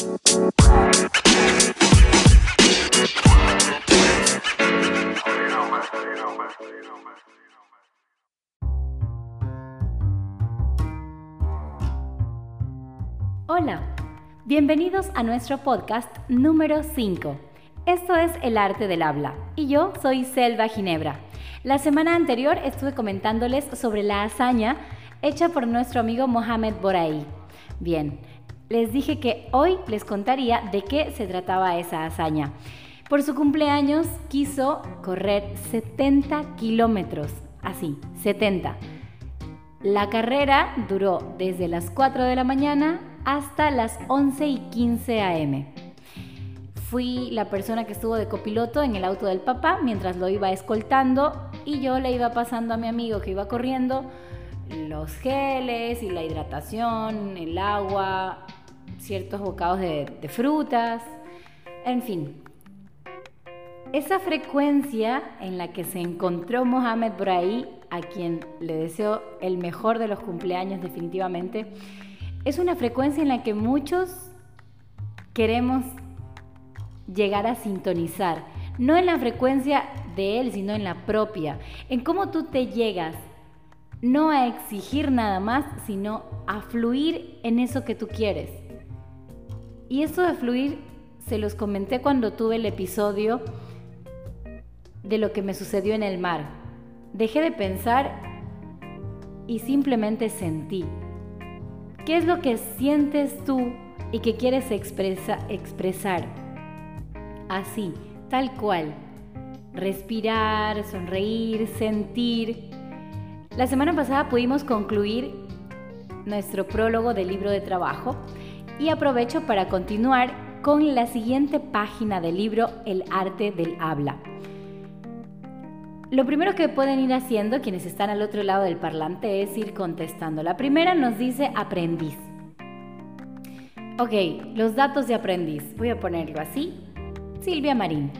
Hola, bienvenidos a nuestro podcast número 5. Esto es El arte del habla y yo soy Selva Ginebra. La semana anterior estuve comentándoles sobre la hazaña hecha por nuestro amigo Mohamed Boraí. Bien, les dije que hoy les contaría de qué se trataba esa hazaña. Por su cumpleaños quiso correr 70 kilómetros, así, 70. La carrera duró desde las 4 de la mañana hasta las 11 y 15 am. Fui la persona que estuvo de copiloto en el auto del papá mientras lo iba escoltando y yo le iba pasando a mi amigo que iba corriendo los geles y la hidratación, el agua, ciertos bocados de, frutas, en fin. Esa frecuencia en la que se encontró Mohamed por ahí, a quien le deseo el mejor de los cumpleaños definitivamente, es una frecuencia en la que muchos queremos llegar a sintonizar. No en la frecuencia de él, sino en la propia. En cómo tú te llegas, no a exigir nada más, sino a fluir en eso que tú quieres. Y eso de fluir se los comenté cuando tuve el episodio de lo que me sucedió en el mar. Dejé de pensar y simplemente sentí. ¿Qué es lo que sientes tú y que quieres expresar? Así, tal cual. Respirar, sonreír, sentir. La semana pasada pudimos concluir nuestro prólogo del libro de trabajo y aprovecho para continuar con la siguiente página del libro El arte del habla. Lo primero que pueden ir haciendo quienes están al otro lado del parlante es ir contestando. La primera nos dice aprendiz. Ok, los datos de aprendiz. Voy a ponerlo así. Silvia Marín.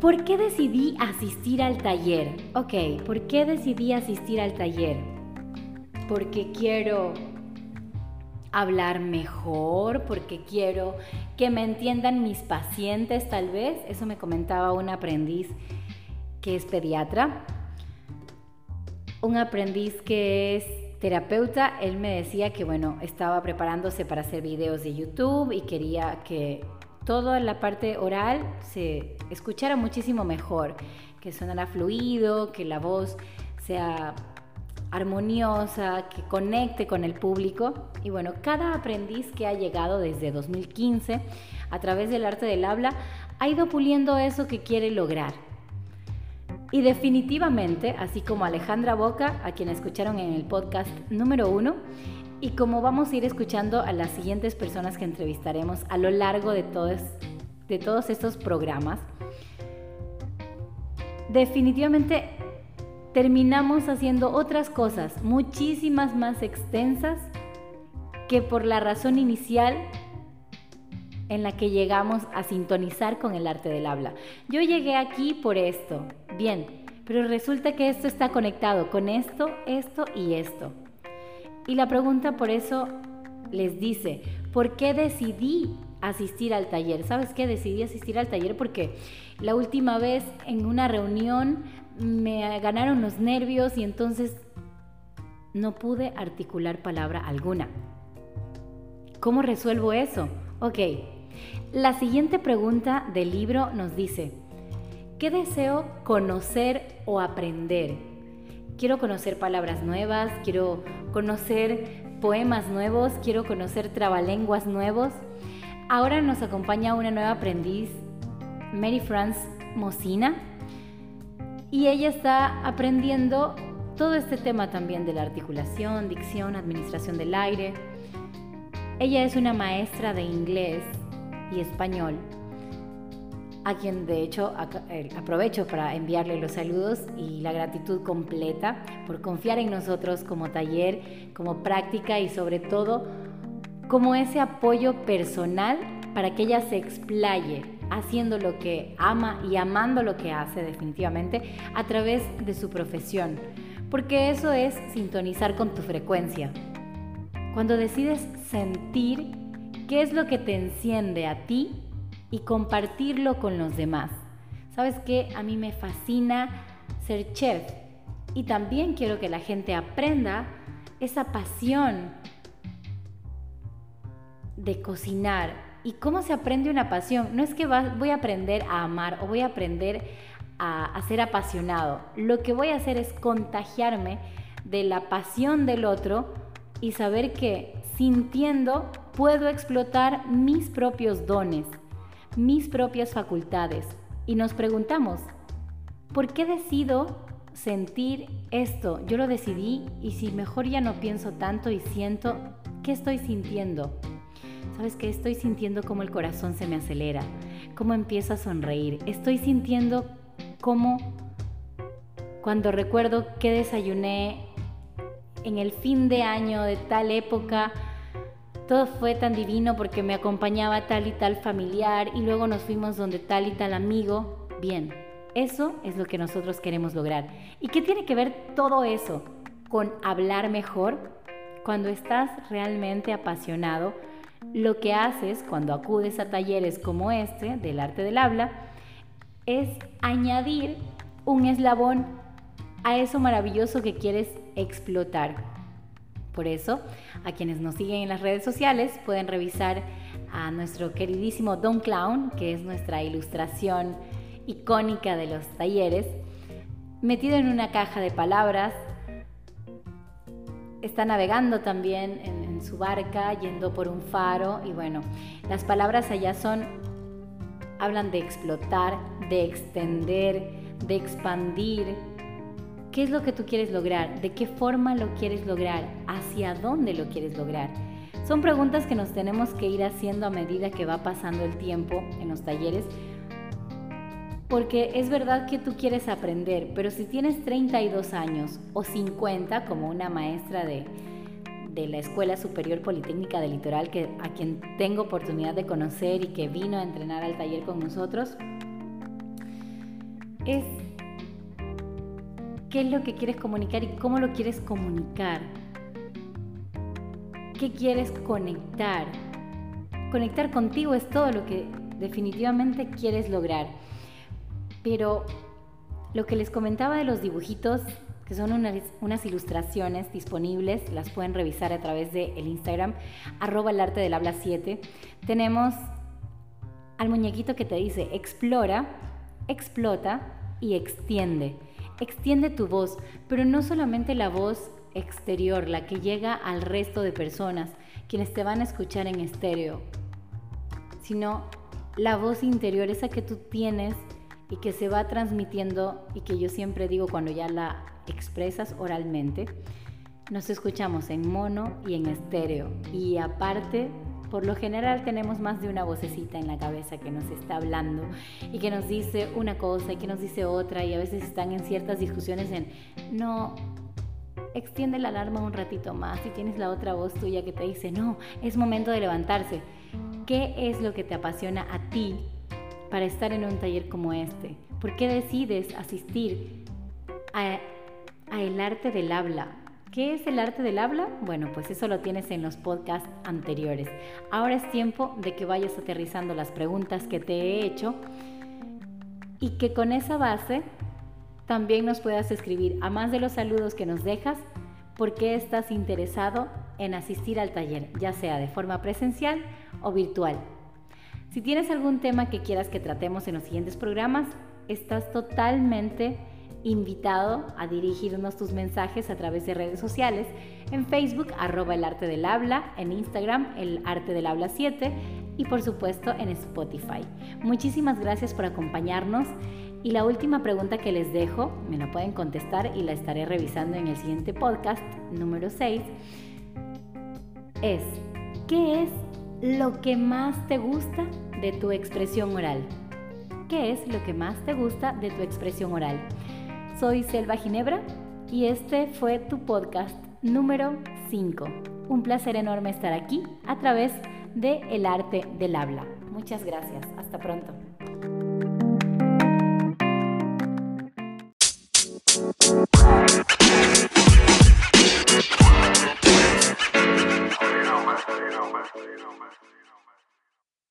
¿Por qué decidí asistir al taller? Ok, ¿por qué decidí asistir al taller? Porque quiero hablar mejor, porque quiero que me entiendan mis pacientes tal vez. Eso me comentaba un aprendiz que es pediatra. Un aprendiz que es terapeuta, él me decía que bueno, estaba preparándose para hacer videos de YouTube y quería que toda la parte oral se escuchara muchísimo mejor, que sonara fluido, que la voz sea armoniosa, que conecte con el público. Y bueno, cada aprendiz que ha llegado desde 2015 a través del arte del habla ha ido puliendo eso que quiere lograr. Y definitivamente, así como Alejandra Boca, a quien escucharon en el podcast número uno, y como vamos a ir escuchando a las siguientes personas que entrevistaremos a lo largo de todos, de todos estos programas, definitivamente terminamos haciendo otras cosas muchísimas más extensas que por la razón inicial en la que llegamos a sintonizar con el arte del habla. Yo llegué aquí por esto, bien, pero resulta que esto está conectado con esto, esto y esto. Y la pregunta por eso les dice, ¿por qué decidí asistir al taller? ¿Sabes qué? Decidí asistir al taller porque la última vez en una reunión me ganaron los nervios y entonces no pude articular palabra alguna. ¿Cómo resuelvo eso? Ok, la siguiente pregunta del libro nos dice, ¿qué deseo conocer o aprender? Quiero conocer palabras nuevas, quiero conocer poemas nuevos, quiero conocer trabalenguas nuevos. Ahora nos acompaña una nueva aprendiz, Mary France Mocina, y ella está aprendiendo todo este tema también de la articulación, dicción, administración del aire. Ella es una maestra de inglés y español, a quien de hecho eh, aprovecho para enviarle los saludos y la gratitud completa por confiar en nosotros como taller, como práctica y sobre todo como ese apoyo personal para que ella se explaye haciendo lo que ama y amando lo que hace definitivamente a través de su profesión, porque eso es sintonizar con tu frecuencia. Cuando decides sentir qué es lo que te enciende a ti y compartirlo con los demás. ¿Sabes qué? A mí me fascina ser chef y también quiero que la gente aprenda esa pasión de cocinar. ¿Y cómo se aprende una pasión? No es que voy a aprender a amar o voy a aprender a, ser apasionado. Lo que voy a hacer es contagiarme de la pasión del otro y saber que sintiendo puedo explotar mis propios dones, mis propias facultades. Y nos preguntamos, ¿por qué decido sentir esto? Yo lo decidí y si mejor ya no pienso tanto y siento, ¿qué estoy sintiendo? ¿Sabes qué? Estoy sintiendo cómo el corazón se me acelera, cómo empiezo a sonreír. Estoy sintiendo cómo cuando recuerdo que desayuné en el fin de año de tal época, todo fue tan divino porque me acompañaba tal y tal familiar y luego nos fuimos donde tal y tal amigo. Bien, eso es lo que nosotros queremos lograr. ¿Y qué tiene que ver todo eso con hablar mejor? Cuando estás realmente apasionado, lo que haces cuando acudes a talleres como este del arte del habla es añadir un eslabón a eso maravilloso que quieres explotar. Por eso, a quienes nos siguen en las redes sociales pueden revisar a nuestro queridísimo Don Clown, que es nuestra ilustración icónica de los talleres, metido en una caja de palabras. Está navegando también en, su barca, yendo por un faro y bueno, las palabras allá son, hablan de explotar, de extender, de expandir. ¿Qué es lo que tú quieres lograr? ¿De qué forma lo quieres lograr? ¿Hacia dónde lo quieres lograr? Son preguntas que nos tenemos que ir haciendo a medida que va pasando el tiempo en los talleres, porque es verdad que tú quieres aprender, pero si tienes 32 años o 50 como una maestra de, de la Escuela Superior Politécnica del Litoral, que, a quien tengo oportunidad de conocer y que vino a entrenar al taller con nosotros, es qué es lo que quieres comunicar y cómo lo quieres comunicar. ¿Qué quieres conectar? Conectar contigo es todo lo que definitivamente quieres lograr. Pero lo que les comentaba de los dibujitos que son unas, ilustraciones disponibles, las pueden revisar a través del el Instagram, arroba el arte del habla 7. Tenemos al muñequito que te dice explora, explota y extiende. Extiende tu voz, pero no solamente la voz exterior, la que llega al resto de personas, quienes te van a escuchar en estéreo, sino la voz interior, esa que tú tienes y que se va transmitiendo y que yo siempre digo cuando ya la expresas oralmente, nos escuchamos en mono y en estéreo. Y aparte, por lo general tenemos más de una vocecita en la cabeza que nos está hablando y que nos dice una cosa y que nos dice otra y a veces están en ciertas discusiones en, no, extiende la alarma un ratito más y tienes la otra voz tuya que te dice, no, es momento de levantarse. ¿Qué es lo que te apasiona a ti para estar en un taller como este? ¿Por qué decides asistir a el arte del habla. ¿Qué es el arte del habla? Bueno, pues eso lo tienes en los podcasts anteriores. Ahora es tiempo de que vayas aterrizando las preguntas que te he hecho y que con esa base también nos puedas escribir, a más de los saludos que nos dejas, por qué estás interesado en asistir al taller, ya sea de forma presencial o virtual. Si tienes algún tema que quieras que tratemos en los siguientes programas, estás totalmente invitado a dirigirnos tus mensajes a través de redes sociales, en Facebook arroba el arte del habla, en Instagram el arte del habla 7 y por supuesto en Spotify. Muchísimas gracias por acompañarnos y la última pregunta que les dejo, me la pueden contestar y la estaré revisando en el siguiente podcast número 6, es, ¿qué es lo que más te gusta de tu expresión oral? ¿Qué es lo que más te gusta de tu expresión oral? Soy Selva Ginebra y este fue tu podcast número 5. Un placer enorme estar aquí a través de El Arte del Habla. Muchas gracias. Hasta pronto.